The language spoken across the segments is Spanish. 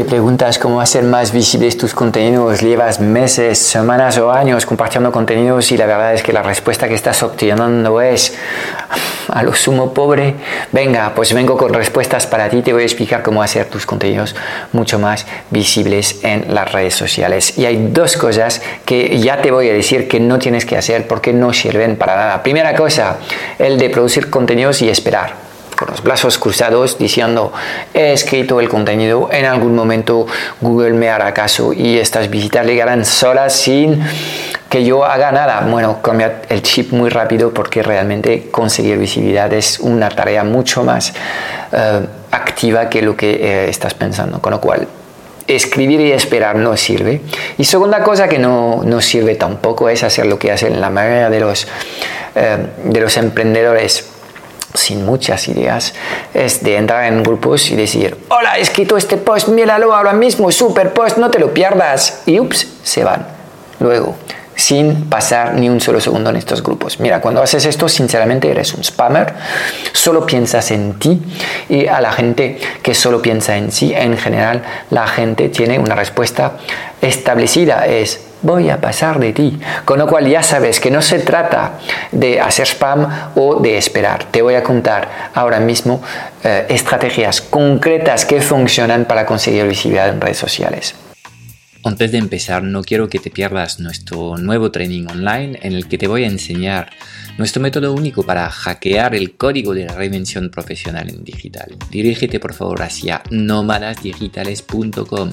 te preguntas cómo hacer más visibles tus contenidos, llevas meses, semanas o años compartiendo contenidos y la verdad es que la respuesta que estás obteniendo es a lo sumo pobre, venga, pues vengo con respuestas para ti, te voy a explicar cómo hacer tus contenidos mucho más visibles en las redes sociales. Y hay dos cosas que ya te voy a decir que no tienes que hacer porque no sirven para nada. Primera cosa, el de producir contenidos y esperar con los brazos cruzados diciendo he escrito el contenido, en algún momento Google me hará caso y estas visitas llegarán solas sin que yo haga nada. Bueno, cambia el chip muy rápido porque realmente conseguir visibilidad es una tarea mucho más eh, activa que lo que eh, estás pensando. Con lo cual, escribir y esperar no sirve. Y segunda cosa que no, no sirve tampoco es hacer lo que hacen la mayoría de los, eh, de los emprendedores sin muchas ideas, es de entrar en grupos y decir, hola, he escrito este post, míralo ahora mismo, super post, no te lo pierdas. Y ups, se van. Luego, sin pasar ni un solo segundo en estos grupos. Mira, cuando haces esto, sinceramente eres un spammer, solo piensas en ti y a la gente que solo piensa en sí, en general, la gente tiene una respuesta establecida, es voy a pasar de ti. Con lo cual ya sabes que no se trata de hacer spam o de esperar. Te voy a contar ahora mismo eh, estrategias concretas que funcionan para conseguir visibilidad en redes sociales. Antes de empezar, no quiero que te pierdas nuestro nuevo training online en el que te voy a enseñar nuestro método único para hackear el código de la reinvención profesional en digital. Dirígete por favor hacia nómadasdigitales.com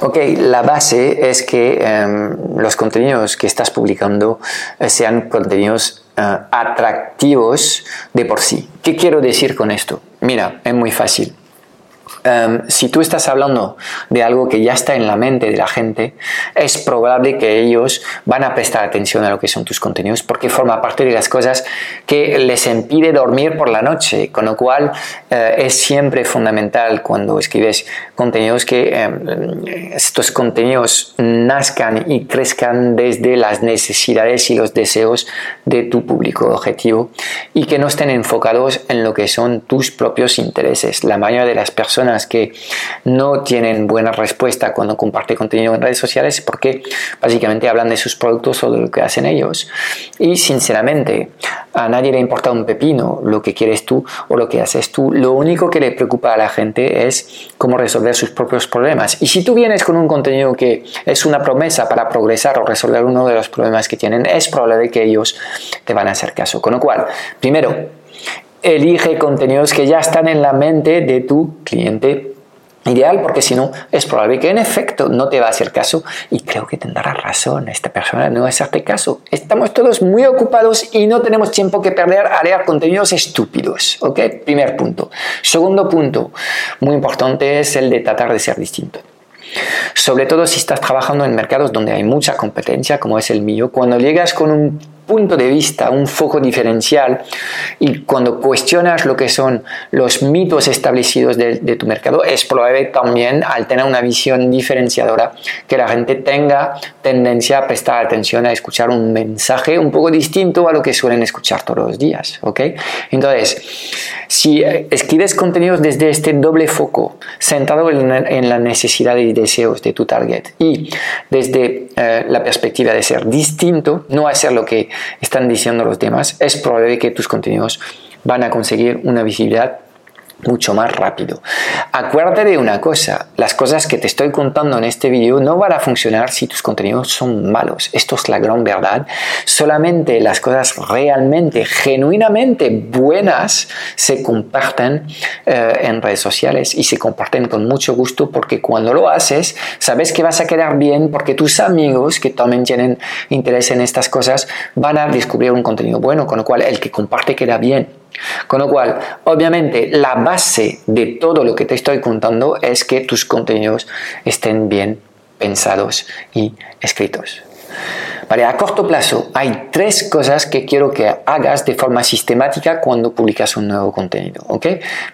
Ok, la base es que em, los contenidos que estás publicando eh, sean contenidos eh, atractivos de por sí. ¿Qué quiero decir con esto? Mira, es muy fácil. Em, si tú estás hablando de algo que ya está en la mente de la gente, es probable que ellos van a prestar atención a lo que son tus contenidos porque forma parte de las cosas que les impide dormir por la noche, con lo cual eh, es siempre fundamental cuando escribes contenidos que em, estos contenidos nazcan y crezcan desde las necesidades y los deseos de tu público objetivo y que no estén enfocados en lo que son tus propios intereses. La mayoría de las personas que no tienen buena respuesta cuando comparte contenido en redes sociales porque básicamente hablan de sus productos o de lo que hacen ellos. Y sinceramente, a nadie le importa un pepino lo que quieres tú o lo que haces tú. Lo único que le preocupa a la gente es cómo resolver sus propios problemas. Y si tú vienes con un contenido que es una promesa para progresar o resolver uno de los problemas que tienen, es probable que ellos te van a hacer caso. Con lo cual, primero, elige contenidos que ya están en la mente de tu cliente ideal, porque si no, es probable que en efecto no te va a hacer caso y creo que tendrá razón esta persona no va a caso. Estamos todos muy ocupados y no tenemos tiempo que perder a leer contenidos estúpidos, ¿ok? Primer punto. Segundo punto, muy importante, es el de tratar de ser distinto. Sobre todo si estás trabajando en mercados donde hay mucha competencia, como es el mío, cuando llegas con un punto de vista, un foco diferencial y cuando cuestionas lo que son los mitos establecidos de, tu mercado, es probable también al tener una visión diferenciadora que la gente tenga tendencia a prestar atención a escuchar un mensaje un poco distinto a lo que suelen escuchar todos los días, ¿ok? Entonces, si escribes contenidos desde este doble foco, centrado en, la necesidad y deseos de tu target y desde eh, la perspectiva de ser distinto, no hacer lo que están diciendo los demás, es probable que tus contenidos van a conseguir una visibilidad mucho más rápido. Acuérdate de una cosa, las cosas que te estoy contando en este vídeo no van a funcionar si tus contenidos son malos. Esto es la gran verdad. Solamente las cosas realmente, genuinamente buenas se comparten eh, en redes sociales y se comparten con mucho gusto porque cuando lo haces, sabes que vas a quedar bien porque tus amigos que también tienen interés en estas cosas van a descubrir un contenido bueno, con lo cual el que comparte queda bien. Con lo cual, obviamente, la base de todo lo que te estoy contando es que tus contenidos estén bien pensados y escritos. Vale, a corto plazo hay tres cosas que quiero que hagas de forma sistemática cuando publicas un nuevo contenido. ¿ok?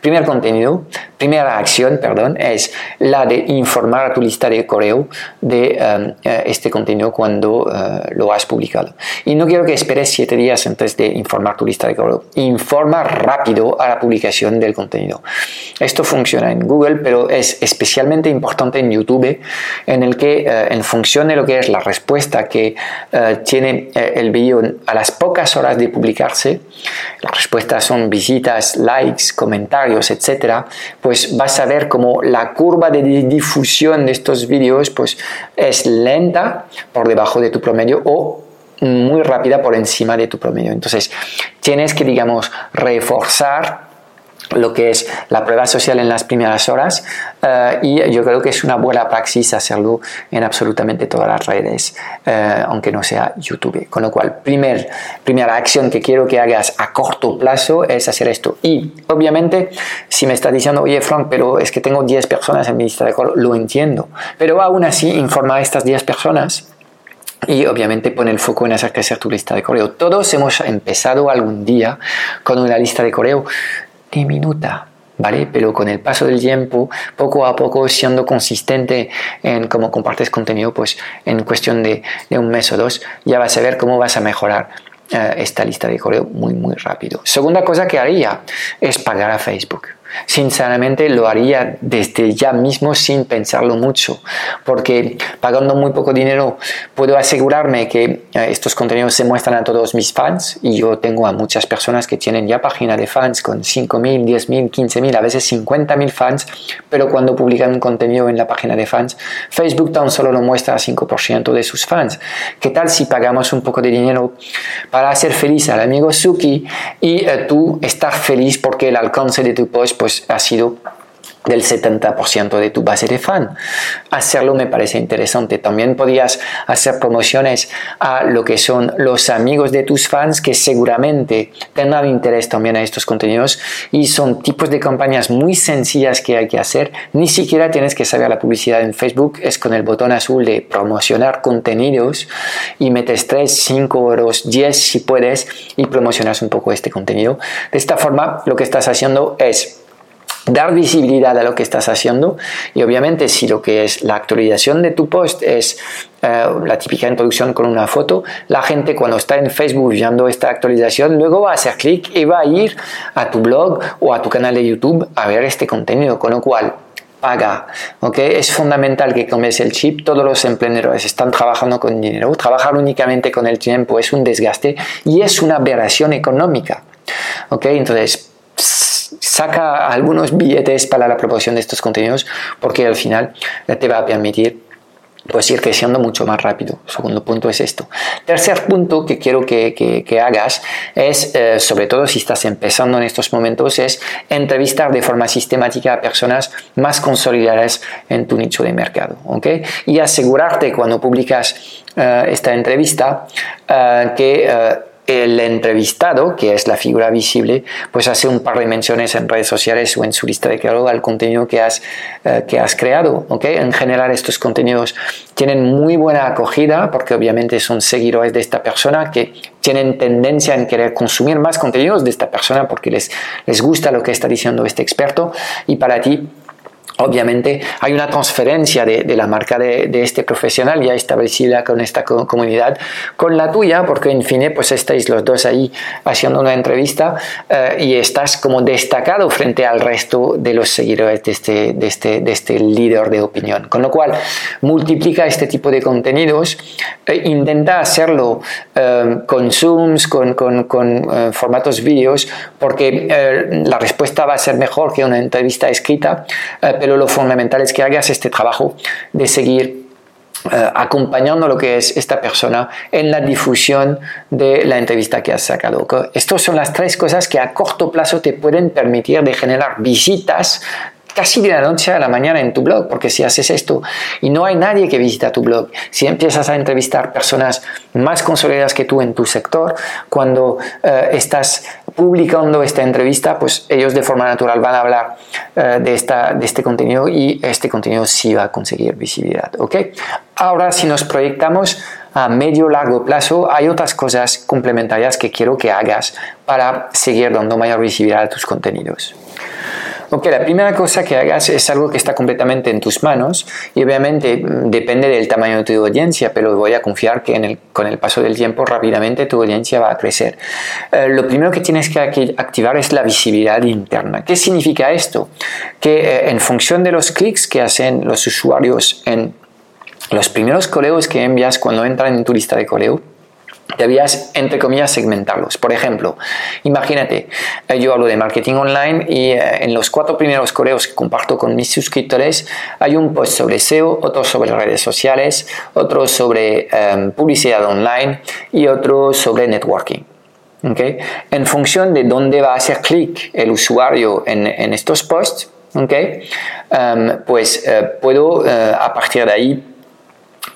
Primer contenido, primera acción, perdón, es la de informar a tu lista de correo de um, eh, este contenido cuando uh, lo has publicado. Y no quiero que esperes siete días antes de informar tu lista de correo. Informa rápido a la publicación del contenido. Esto funciona en Google, pero es especialmente importante en YouTube, en el que uh, en función de lo que es la respuesta que eh, tiene eh, el vídeo a las pocas horas de publicarse, las respuestas son visitas, likes, comentarios, etcétera, pues vas a ver como la curva de difusión de estos vídeos pues es lenta por debajo de tu promedio o muy rápida por encima de tu promedio. Entonces, tienes que, digamos, reforzar lo que es la prueba social en las primeras horas eh, y yo creo que es una buena praxis hacerlo en absolutamente todas las redes, eh, aunque no sea YouTube. Con lo cual, primer, primera acción que quiero que hagas a corto plazo es hacer esto. Y obviamente, si me estás diciendo, oye Frank, pero es que tengo 10 personas en mi lista de correo, lo entiendo. Pero aún así, informa a estas 10 personas y obviamente pone el foco en hacer crecer tu lista de correo. Todos hemos empezado algún día con una lista de correo diminuta, ¿vale? Pero con el paso del tiempo, poco a poco, siendo consistente en cómo compartes contenido, pues en cuestión de, de un mes o dos, ya vas a ver cómo vas a mejorar eh, esta lista de correo muy, muy rápido. Segunda cosa que haría es pagar a Facebook. Sinceramente lo haría desde ya mismo sin pensarlo mucho, porque pagando muy poco dinero puedo asegurarme que eh, estos contenidos se muestran a todos mis fans y yo tengo a muchas personas que tienen ya página de fans con 5.000, 10.000, 15.000, a veces 50.000 fans, pero cuando publican un contenido en la página de fans, Facebook tan solo lo muestra a 5% de sus fans. ¿Qué tal si pagamos un poco de dinero para hacer feliz al amigo Suki y eh, tú estar feliz porque el alcance de tu post pues ha sido del 70% de tu base de fan. Hacerlo me parece interesante. También podías hacer promociones a lo que son los amigos de tus fans que seguramente tengan interés también a estos contenidos y son tipos de campañas muy sencillas que hay que hacer. Ni siquiera tienes que saber la publicidad en Facebook. Es con el botón azul de promocionar contenidos y metes 3, 5 euros, 10 si puedes y promocionas un poco este contenido. De esta forma lo que estás haciendo es dar visibilidad a lo que estás haciendo y obviamente si lo que es la actualización de tu post es eh, la típica introducción con una foto, la gente cuando está en Facebook viendo esta actualización luego va a hacer clic y va a ir a tu blog o a tu canal de YouTube a ver este contenido, con lo cual paga. ¿okay? Es fundamental que comes el chip. Todos los emprendedores están trabajando con dinero. Trabajar únicamente con el tiempo es un desgaste y es una aberración económica. ¿okay? Entonces, saca algunos billetes para la promoción de estos contenidos porque al final te va a permitir pues ir creciendo mucho más rápido. segundo punto es esto. Tercer punto que quiero que, que, hagas es, eh, sobre todo si estás empezando en estos momentos, es entrevistar de forma sistemática a personas más consolidadas en tu nicho de mercado. ¿okay? Y asegurarte cuando publicas eh, esta entrevista uh, que el entrevistado, que es la figura visible, pues hace un par de menciones en redes sociales o en su lista de correo al contenido que has, eh, que has creado. ¿okay? En general estos contenidos tienen muy buena acogida porque obviamente son seguidores de esta persona que tienen tendencia en querer consumir más contenidos de esta persona porque les, les gusta lo que está diciendo este experto y para ti Obviamente hay una transferencia de, la marca de, este profesional ya establecida con esta comunidad con la tuya, porque en fin, pues estáis los dos ahí haciendo una entrevista eh, y estás como destacado frente al resto de los seguidores de este, de, este, de este líder de opinión. Con lo cual, multiplica este tipo de contenidos, e intenta hacerlo eh, con Zooms, con, con, con formatos vídeos, porque la respuesta va a ser mejor que una entrevista escrita, pero lo fundamental es que hagas este trabajo de seguir eh, acompañando lo que es esta persona en la difusión de la entrevista que has sacado. Estas son las tres cosas que a corto plazo te pueden permitir de generar visitas casi de la noche a la mañana en tu blog, porque si haces esto y no hay nadie que visita tu blog, si empiezas a entrevistar personas más consolidadas que tú en tu sector, cuando eh, estás publicando esta entrevista, pues ellos de forma natural van a hablar eh, de, esta, de este contenido y este contenido sí va a conseguir visibilidad. ¿ok? Ahora, si nos proyectamos a medio largo plazo, hay otras cosas complementarias que quiero que hagas para seguir dando mayor visibilidad a tus contenidos. Ok, la primera cosa que hagas es algo que está completamente en tus manos y obviamente mm, depende del tamaño de tu audiencia, pero voy a confiar que con el paso del tiempo rápidamente tu audiencia va a crecer. Eh, lo primero que tienes que activar es la visibilidad interna. ¿Qué significa esto? Que eh, en función de los clics que hacen los usuarios en los primeros correos que envías cuando entran en tu lista de correo, debías, entre comillas, segmentarlos. Por ejemplo, imagínate, eh, yo hablo de marketing online y eh, en los cuatro primeros correos que comparto con mis suscriptores hay un post sobre SEO, otro sobre redes sociales, otro sobre em, publicidad online y otro sobre networking. ¿Okay? En función de dónde va a hacer clic el usuario en, estos posts, ¿okay? Em, pues eh, puedo a partir de ahí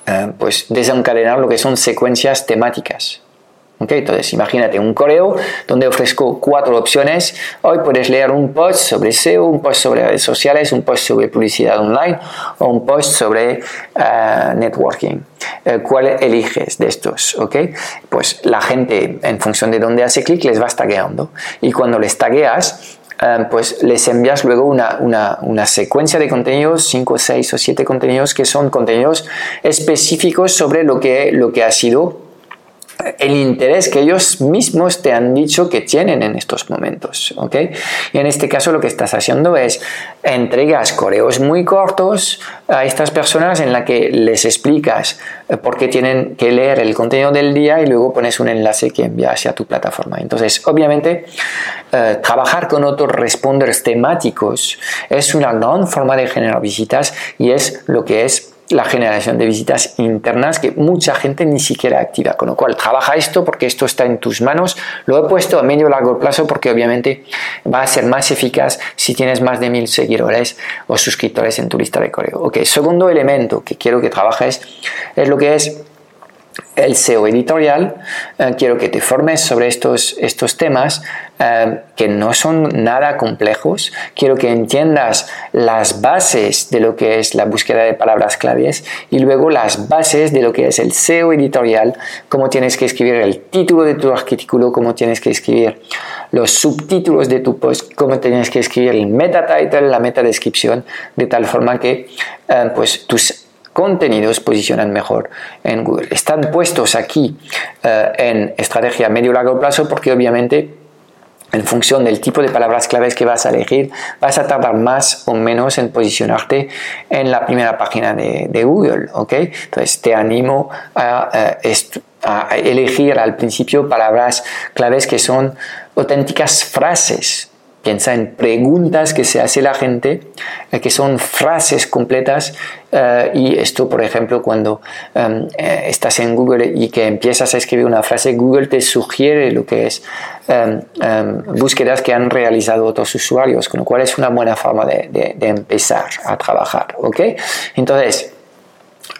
eh, pues desencadenar lo que son secuencias temáticas. Okay, entonces, imagínate un correo donde ofrezco cuatro opciones. Hoy puedes leer un post sobre SEO, un post sobre redes sociales, un post sobre publicidad online o un post sobre eh, networking. Eh, ¿Cuál eliges de estos? Okay? Pues la gente, en función de dónde hace clic, les va tagueando. Y cuando les tagueas, Em, pues les envías luego una, una, secuencia de contenidos, 5, 6 o 7 contenidos que son contenidos específicos sobre lo que, lo que ha sido el interés que ellos mismos te han dicho que tienen en estos momentos. ¿ok? Y en este caso lo que estás haciendo es entregas correos muy cortos a estas personas en la que les explicas eh, por qué tienen que leer el contenido del día y luego pones un enlace que envía hacia tu plataforma. Entonces, obviamente, eh, trabajar con otros responders temáticos es una gran forma de generar visitas y es lo que es la generación de visitas internas que mucha gente ni siquiera activa. Con lo cual, trabaja esto porque esto está en tus manos. Lo he puesto a medio largo plazo porque obviamente va a ser más eficaz si tienes más de mil seguidores o suscriptores en tu lista de correo. Ok, segundo elemento que quiero que trabajes es lo que es el SEO editorial. Eh, quiero que te formes sobre estos, estos temas eh, que no son nada complejos. Quiero que entiendas las bases de lo que es la búsqueda de palabras claves y luego las bases de lo que es el SEO editorial, cómo tienes que escribir el título de tu artículo, cómo tienes que escribir los subtítulos de tu post, cómo tienes que escribir el meta title, la meta descripción, de tal forma que eh, pues tus contenidos posicionan mejor en Google. Están puestos aquí eh, en estrategia medio-largo plazo porque obviamente en función del tipo de palabras claves que vas a elegir, vas a tardar más o menos en posicionarte en la primera página de, Google, ¿ok? Entonces te animo a, a, elegir al principio palabras claves que son auténticas frases, Piensa en preguntas que se hace la gente, eh, que son frases completas. Eh, y esto, por ejemplo, cuando em, eh, estás en Google y que empiezas a escribir una frase, Google te sugiere lo que es em, em, búsquedas que han realizado otros usuarios, con lo cual es una buena forma de, de empezar a trabajar. ¿ok? Entonces,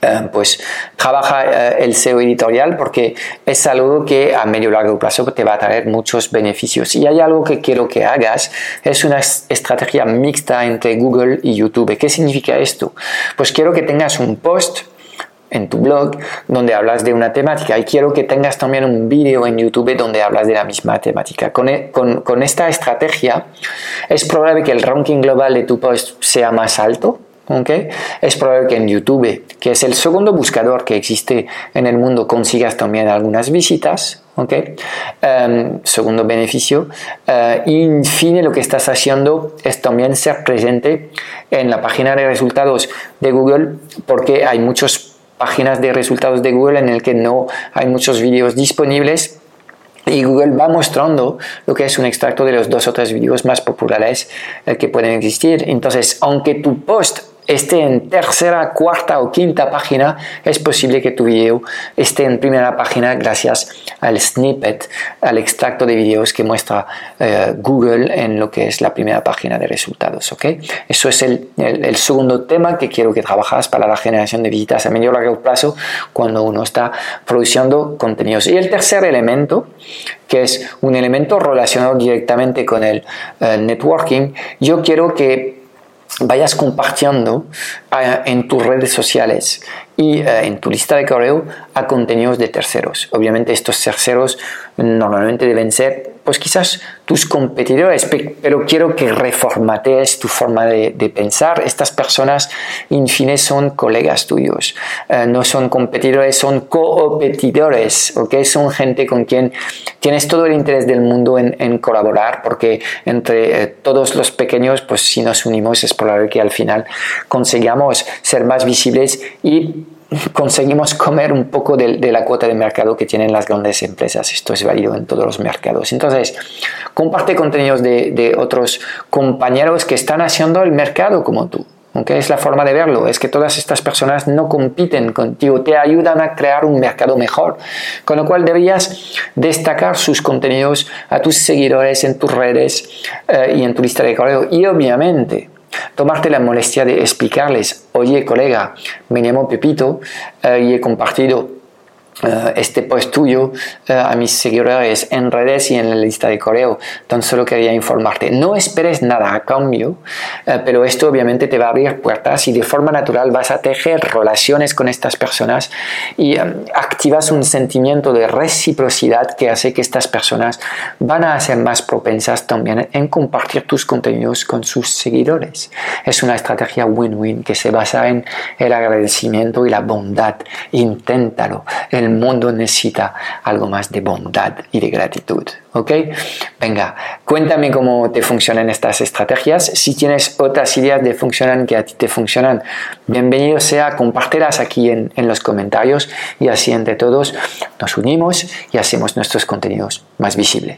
eh, pues trabaja eh, el SEO editorial porque es algo que a medio y largo plazo te va a traer muchos beneficios. Y hay algo que quiero que hagas, es una estrategia mixta entre Google y YouTube. ¿Qué significa esto? Pues quiero que tengas un post en tu blog donde hablas de una temática y quiero que tengas también un vídeo en YouTube donde hablas de la misma temática. Con, e, con, con esta estrategia es probable que el ranking global de tu post sea más alto es probable que en YouTube, que es el segundo buscador que existe en el mundo, consigas también algunas visitas. Em, segundo beneficio. Uh, y en fin, lo que estás haciendo es también ser presente en la página de resultados de Google porque hay muchas páginas de resultados de Google en el que no hay muchos vídeos disponibles y Google va mostrando lo que es un extracto de los dos o tres vídeos más populares eh, que pueden existir. Entonces, aunque tu post esté en tercera, cuarta o quinta página, es posible que tu video esté en primera página gracias al snippet, al extracto de videos que muestra eh, Google en lo que es la primera página de resultados. ¿okay? Eso es el, el, segundo tema que quiero que trabajas para la generación de visitas a medio y largo plazo cuando uno está produciendo contenidos. Y el tercer elemento, que es un elemento relacionado directamente con el eh, networking, yo quiero que vayas compartiendo eh, en tus redes sociales y eh, en tu lista de correo a contenidos de terceros. Obviamente estos terceros normalmente deben ser, pues quizás tus competidores, pero quiero que reformatees tu forma de, pensar. Estas personas, en fin, son colegas tuyos, eh, no son competidores, son competidores, ¿ok? Son gente con quien tienes todo el interés del mundo en, colaborar, porque entre eh, todos los pequeños, pues si nos unimos es probable que al final consigamos ser más visibles y conseguimos comer un poco de, la cuota de mercado que tienen las grandes empresas. Esto es válido en todos los mercados. Entonces, comparte contenidos de, otros compañeros que están haciendo el mercado como tú. aunque Es la forma de verlo, es que todas estas personas no compiten contigo, te ayudan a crear un mercado mejor, con lo cual deberías destacar sus contenidos a tus seguidores en tus redes eh, y en tu lista de correo. Y obviamente, tomarte la molestia de explicarles, oye colega, me llamo Pepito eh, y he compartido eh, este post tuyo eh, a mis seguidores en redes y en la lista de correo. Tan solo quería informarte. No esperes nada a cambio, eh, pero esto obviamente te va a abrir puertas y de forma natural vas a tejer relaciones con estas personas y activas un sentimiento de reciprocidad que hace que estas personas van a ser más propensas también en compartir tus contenidos con sus seguidores. Es una estrategia win-win que se basa en el agradecimiento y la bondad. Inténtalo el mundo necesita algo más de bondad y de gratitud. ¿Ok? Venga, cuéntame cómo te funcionan estas estrategias. Si tienes otras ideas de funcionan que a ti te funcionan, bienvenido sea, compártelas aquí en, en los comentarios y así entre todos nos unimos y hacemos nuestros contenidos más visibles